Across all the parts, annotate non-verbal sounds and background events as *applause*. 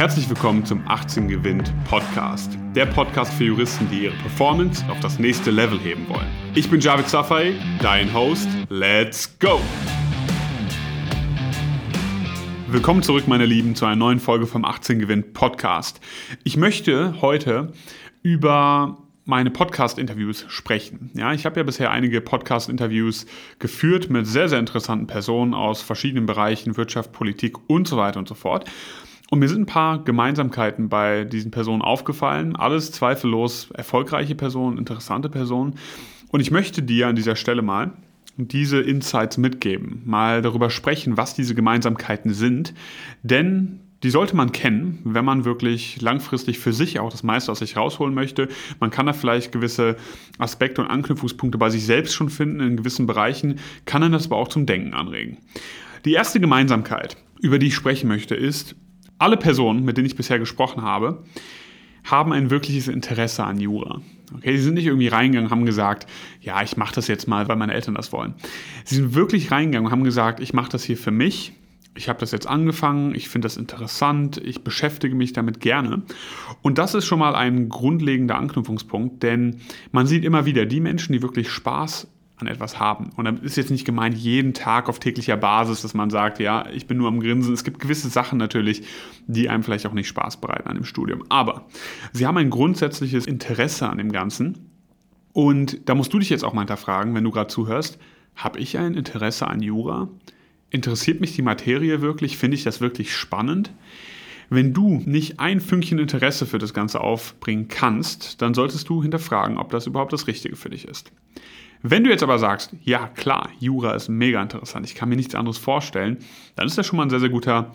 Herzlich willkommen zum 18 Gewinnt Podcast. Der Podcast für Juristen, die ihre Performance auf das nächste Level heben wollen. Ich bin Javid Safai, dein Host. Let's go! Willkommen zurück, meine Lieben, zu einer neuen Folge vom 18 Gewinnt Podcast. Ich möchte heute über meine Podcast-Interviews sprechen. Ja, ich habe ja bisher einige Podcast-Interviews geführt mit sehr, sehr interessanten Personen aus verschiedenen Bereichen, Wirtschaft, Politik und so weiter und so fort. Und mir sind ein paar Gemeinsamkeiten bei diesen Personen aufgefallen. Alles zweifellos erfolgreiche Personen, interessante Personen. Und ich möchte dir an dieser Stelle mal diese Insights mitgeben, mal darüber sprechen, was diese Gemeinsamkeiten sind. Denn die sollte man kennen, wenn man wirklich langfristig für sich auch das meiste aus sich rausholen möchte. Man kann da vielleicht gewisse Aspekte und Anknüpfungspunkte bei sich selbst schon finden in gewissen Bereichen, kann dann das aber auch zum Denken anregen. Die erste Gemeinsamkeit, über die ich sprechen möchte, ist, alle Personen, mit denen ich bisher gesprochen habe, haben ein wirkliches Interesse an Jura. Okay, sie sind nicht irgendwie reingegangen, haben gesagt, ja, ich mache das jetzt mal, weil meine Eltern das wollen. Sie sind wirklich reingegangen und haben gesagt, ich mache das hier für mich. Ich habe das jetzt angefangen, ich finde das interessant, ich beschäftige mich damit gerne. Und das ist schon mal ein grundlegender Anknüpfungspunkt, denn man sieht immer wieder die Menschen, die wirklich Spaß an etwas haben. Und dann ist jetzt nicht gemeint, jeden Tag auf täglicher Basis, dass man sagt, ja, ich bin nur am Grinsen. Es gibt gewisse Sachen natürlich, die einem vielleicht auch nicht Spaß bereiten an dem Studium. Aber sie haben ein grundsätzliches Interesse an dem Ganzen. Und da musst du dich jetzt auch mal hinterfragen, wenn du gerade zuhörst, habe ich ein Interesse an Jura? Interessiert mich die Materie wirklich? Finde ich das wirklich spannend? Wenn du nicht ein Fünkchen Interesse für das Ganze aufbringen kannst, dann solltest du hinterfragen, ob das überhaupt das Richtige für dich ist. Wenn du jetzt aber sagst, ja klar, Jura ist mega interessant, ich kann mir nichts anderes vorstellen, dann ist das schon mal ein sehr, sehr guter,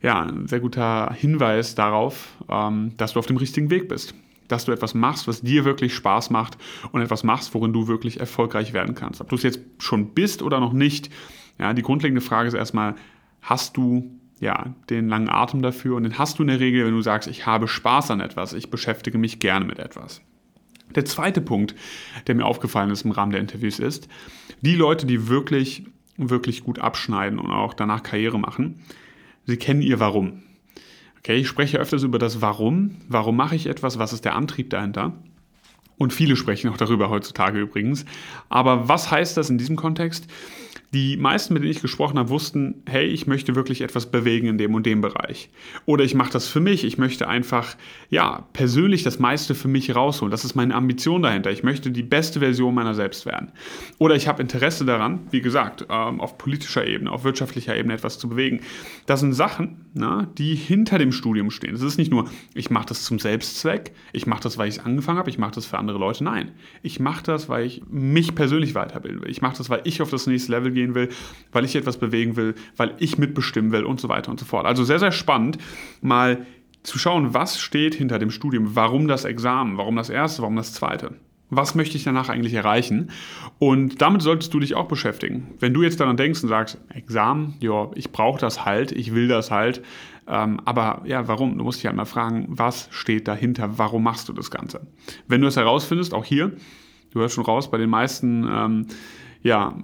ja, ein sehr guter Hinweis darauf, ähm, dass du auf dem richtigen Weg bist. Dass du etwas machst, was dir wirklich Spaß macht und etwas machst, worin du wirklich erfolgreich werden kannst. Ob du es jetzt schon bist oder noch nicht, ja, die grundlegende Frage ist erstmal, hast du ja, den langen Atem dafür und den hast du in der Regel, wenn du sagst, ich habe Spaß an etwas, ich beschäftige mich gerne mit etwas. Der zweite Punkt, der mir aufgefallen ist im Rahmen der Interviews, ist, die Leute, die wirklich, wirklich gut abschneiden und auch danach Karriere machen, sie kennen ihr Warum. Okay, ich spreche öfters über das Warum. Warum mache ich etwas? Was ist der Antrieb dahinter? Und viele sprechen auch darüber heutzutage übrigens. Aber was heißt das in diesem Kontext? Die meisten, mit denen ich gesprochen habe, wussten, hey, ich möchte wirklich etwas bewegen in dem und dem Bereich. Oder ich mache das für mich, ich möchte einfach, ja, persönlich das meiste für mich rausholen. Das ist meine Ambition dahinter. Ich möchte die beste Version meiner selbst werden. Oder ich habe Interesse daran, wie gesagt, ähm, auf politischer Ebene, auf wirtschaftlicher Ebene etwas zu bewegen. Das sind Sachen, na, die hinter dem Studium stehen. Es ist nicht nur, ich mache das zum Selbstzweck, ich mache das, weil ich es angefangen habe, ich mache das für andere Leute. Nein, ich mache das, weil ich mich persönlich weiterbilden will. Ich mache das, weil ich auf das nächste Level gehe gehen will, weil ich etwas bewegen will, weil ich mitbestimmen will und so weiter und so fort. Also sehr, sehr spannend, mal zu schauen, was steht hinter dem Studium, warum das Examen, warum das erste, warum das zweite. Was möchte ich danach eigentlich erreichen? Und damit solltest du dich auch beschäftigen. Wenn du jetzt daran denkst und sagst, Examen, ja, ich brauche das halt, ich will das halt, ähm, aber ja, warum? Du musst dich halt mal fragen, was steht dahinter? Warum machst du das Ganze? Wenn du es herausfindest, auch hier, du hörst schon raus, bei den meisten ähm, ja,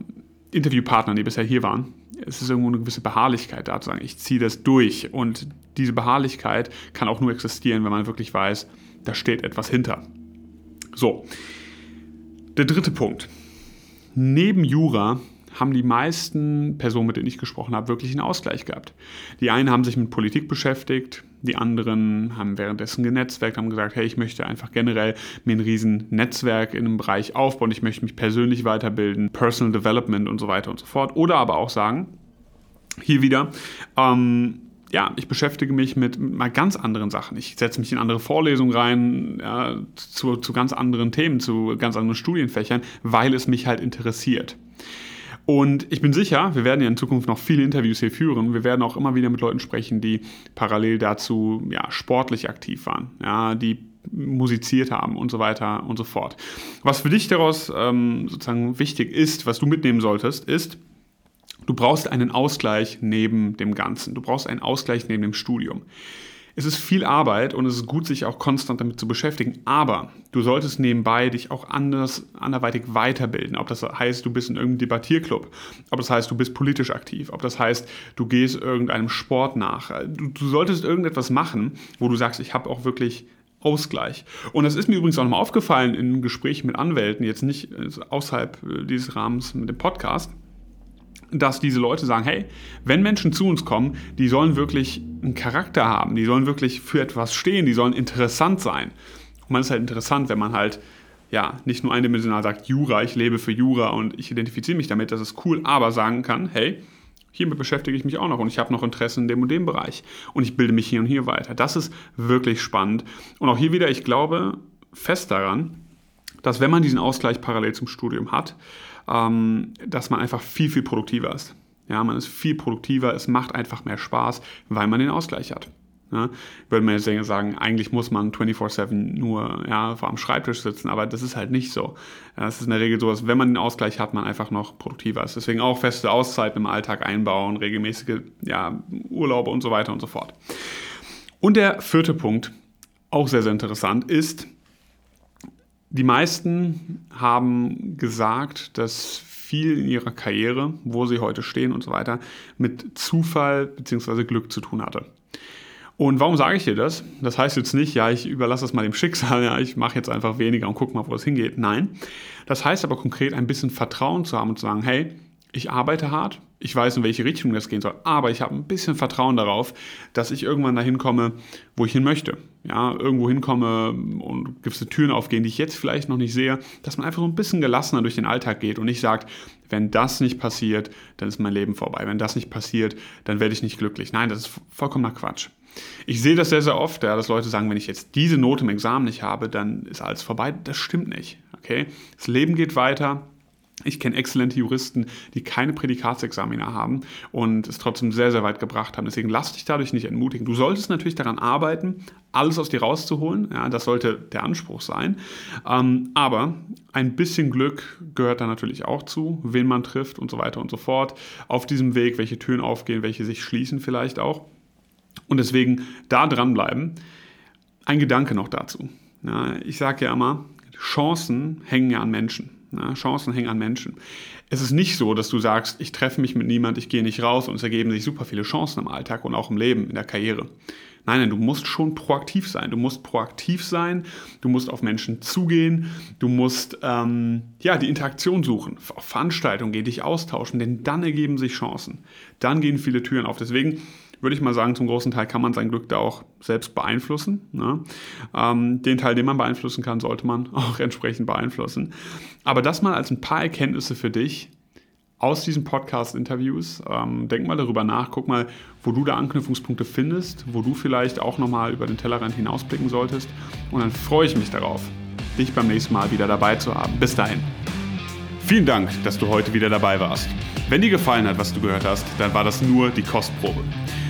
Interviewpartnern, die bisher hier waren, es ist irgendwo eine gewisse Beharrlichkeit da zu sagen, ich ziehe das durch. Und diese Beharrlichkeit kann auch nur existieren, wenn man wirklich weiß, da steht etwas hinter. So, der dritte Punkt. Neben Jura haben die meisten Personen, mit denen ich gesprochen habe, wirklich einen Ausgleich gehabt. Die einen haben sich mit Politik beschäftigt, die anderen haben währenddessen genetzwerkt, haben gesagt, hey, ich möchte einfach generell mir ein riesen Netzwerk in einem Bereich aufbauen, ich möchte mich persönlich weiterbilden, Personal Development und so weiter und so fort. Oder aber auch sagen, hier wieder, ähm, ja, ich beschäftige mich mit, mit, mal ganz anderen Sachen. Ich setze mich in andere Vorlesungen rein, ja, zu, zu ganz anderen Themen, zu ganz anderen Studienfächern, weil es mich halt interessiert. Und ich bin sicher, wir werden ja in Zukunft noch viele Interviews hier führen. Wir werden auch immer wieder mit Leuten sprechen, die parallel dazu ja, sportlich aktiv waren, ja, die musiziert haben und so weiter und so fort. Was für dich daraus ähm, sozusagen wichtig ist, was du mitnehmen solltest, ist, du brauchst einen Ausgleich neben dem Ganzen. Du brauchst einen Ausgleich neben dem Studium. es ist viel Arbeit und es ist gut, sich auch konstant damit zu beschäftigen, aber du solltest nebenbei dich auch anders, anderweitig weiterbilden. Ob das heißt, du bist in irgendeinem Debattierclub, ob das heißt, du bist politisch aktiv, ob das heißt, du gehst irgendeinem Sport nach. Du, du solltest irgendetwas machen, wo du sagst, ich habe auch wirklich Ausgleich. Und das ist mir übrigens auch nochmal aufgefallen in Gesprächen mit Anwälten, jetzt nicht äh, außerhalb äh, dieses Rahmens mit dem Podcast dass diese Leute sagen, hey, wenn Menschen zu uns kommen, die sollen wirklich einen Charakter haben, die sollen wirklich für etwas stehen, die sollen interessant sein. Und man ist halt interessant, wenn man halt ja, nicht nur eindimensional sagt, Jura, ich lebe für Jura und ich identifiziere mich damit, das ist cool, aber sagen kann, hey, hiermit beschäftige ich mich auch noch und ich habe noch Interessen in dem und dem Bereich und ich bilde mich hier und hier weiter. Das ist wirklich spannend. Und auch hier wieder, ich glaube fest daran, dass wenn man diesen Ausgleich parallel zum Studium hat, ähm, dass man einfach viel, viel produktiver ist. Ja, man ist viel produktiver, es macht einfach mehr Spaß, weil man den Ausgleich hat. Ja, würde man jetzt sagen, eigentlich muss man 24-7 nur ja, vor am Schreibtisch sitzen, aber das ist halt nicht so. Es ist in der Regel so, dass wenn man den Ausgleich hat, man einfach noch produktiver ist. Deswegen auch feste Auszeiten im Alltag einbauen, regelmäßige ja, Urlaube und so weiter und so fort. Und der vierte Punkt, auch sehr, sehr interessant, ist, die meisten haben gesagt, dass viel in ihrer Karriere, wo sie heute stehen und so weiter, mit Zufall bzw. Glück zu tun hatte. Und warum sage ich dir das? Das heißt jetzt nicht, ja, ich überlasse das mal dem Schicksal, ja, ich mache jetzt einfach weniger und gucke mal, wo es hingeht. Nein, das heißt aber konkret ein bisschen Vertrauen zu haben und zu sagen, hey, ich arbeite hart, ich weiß, in welche Richtung das gehen soll, aber ich habe ein bisschen Vertrauen darauf, dass ich irgendwann dahin komme, wo ich hin möchte. Ja, irgendwo hinkomme und gewisse Türen aufgehen, die ich jetzt vielleicht noch nicht sehe, dass man einfach so ein bisschen gelassener durch den Alltag geht und nicht sagt, wenn das nicht passiert, dann ist mein Leben vorbei. Wenn das nicht passiert, dann werde ich nicht glücklich. Nein, das ist vollkommener Quatsch. Ich sehe das sehr, sehr oft, ja, dass Leute sagen, wenn ich jetzt diese Note im Examen nicht habe, dann ist alles vorbei. Das stimmt nicht. Okay? Das Leben geht weiter ich kenne exzellente Juristen, die keine Prädikatsexamina haben und es trotzdem sehr, sehr weit gebracht haben. Deswegen lass dich dadurch nicht entmutigen. Du solltest natürlich daran arbeiten, alles aus dir rauszuholen. Ja, das sollte der Anspruch sein. Ähm, aber ein bisschen Glück gehört da natürlich auch zu, wen man trifft und so weiter und so fort. Auf diesem Weg, welche Türen aufgehen, welche sich schließen vielleicht auch. Und deswegen da dranbleiben. Ein Gedanke noch dazu. Ja, ich sage ja immer, Chancen hängen ja an Menschen. Na, Chancen hängen an Menschen. Es ist nicht so, dass du sagst, ich treffe mich mit niemand, ich gehe nicht raus und es ergeben sich super viele Chancen im Alltag und auch im Leben, in der Karriere. Nein, nein, du musst schon proaktiv sein. Du musst proaktiv sein, du musst auf Menschen zugehen, du musst ähm, ja, die Interaktion suchen, auf Veranstaltungen gehen, dich austauschen, denn dann ergeben sich Chancen. Dann gehen viele Türen auf. Deswegen würde ich mal sagen, zum großen Teil kann man sein Glück da auch selbst beeinflussen. Ne? Ähm, den Teil, den man beeinflussen kann, sollte man *laughs* auch entsprechend beeinflussen. Aber das mal als ein paar Erkenntnisse für dich aus diesen Podcast-Interviews. Ähm, denk mal darüber nach, guck mal, wo du da Anknüpfungspunkte findest, wo du vielleicht auch nochmal über den Tellerrand hinausblicken solltest. Und dann freue ich mich darauf, dich beim nächsten Mal wieder dabei zu haben. Bis dahin. Vielen Dank, dass du heute wieder dabei warst. Wenn dir gefallen hat, was du gehört hast, dann war das nur die Kostprobe.